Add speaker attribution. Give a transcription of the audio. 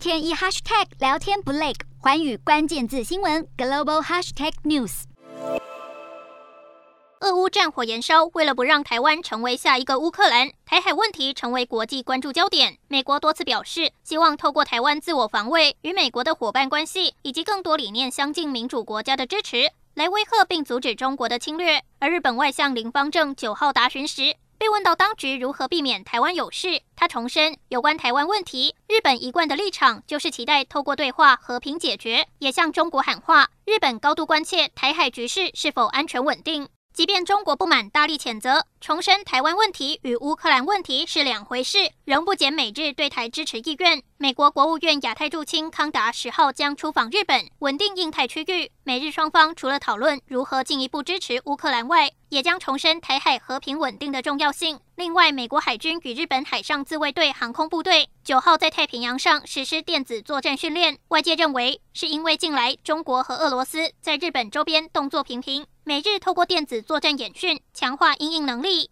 Speaker 1: 天一 hashtag 聊天不累，寰宇关键字新闻 global hashtag news。
Speaker 2: 俄乌战火延烧，为了不让台湾成为下一个乌克兰，台海问题成为国际关注焦点。美国多次表示，希望透过台湾自我防卫与美国的伙伴关系以及更多理念相近民主国家的支持，来威吓并阻止中国的侵略。而日本外相林芳正九号答询时，被问到当局如何避免台湾有事，他重申有关台湾问题，日本一贯的立场就是期待透过对话和平解决，也向中国喊话，日本高度关切台海局势是否安全稳定。即便中国不满，大力谴责，重申台湾问题与乌克兰问题是两回事，仍不减美日对台支持意愿。美国国务院亚太驻青康达十号将出访日本，稳定印太区域。美日双方除了讨论如何进一步支持乌克兰外，也将重申台海和平稳定的重要性。另外，美国海军与日本海上自卫队航空部队九号在太平洋上实施电子作战训练，外界认为是因为近来中国和俄罗斯在日本周边动作频频，美日透过电子作战演训强化应应能力。